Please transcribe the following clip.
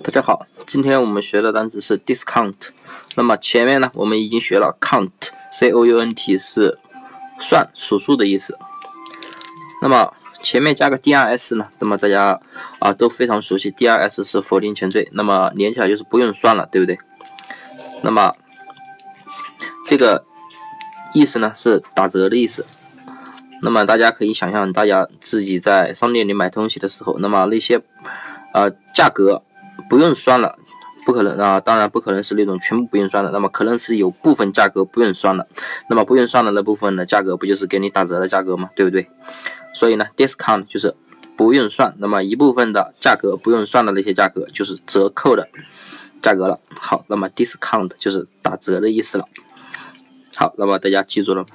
大家好，今天我们学的单词是 discount。那么前面呢，我们已经学了 count，c o u n t 是算、数数的意思。那么前面加个 d r s 呢，那么大家啊都非常熟悉，d r s 是否定前缀，那么连起来就是不用算了，对不对？那么这个意思呢是打折的意思。那么大家可以想象，大家自己在商店里买东西的时候，那么那些呃价格。不用算了，不可能啊！当然不可能是那种全部不用算的，那么可能是有部分价格不用算了，那么不用算的那部分的价格不就是给你打折的价格吗？对不对？所以呢，discount 就是不用算，那么一部分的价格不用算的那些价格就是折扣的价格了。好，那么 discount 就是打折的意思了。好，那么大家记住了吗？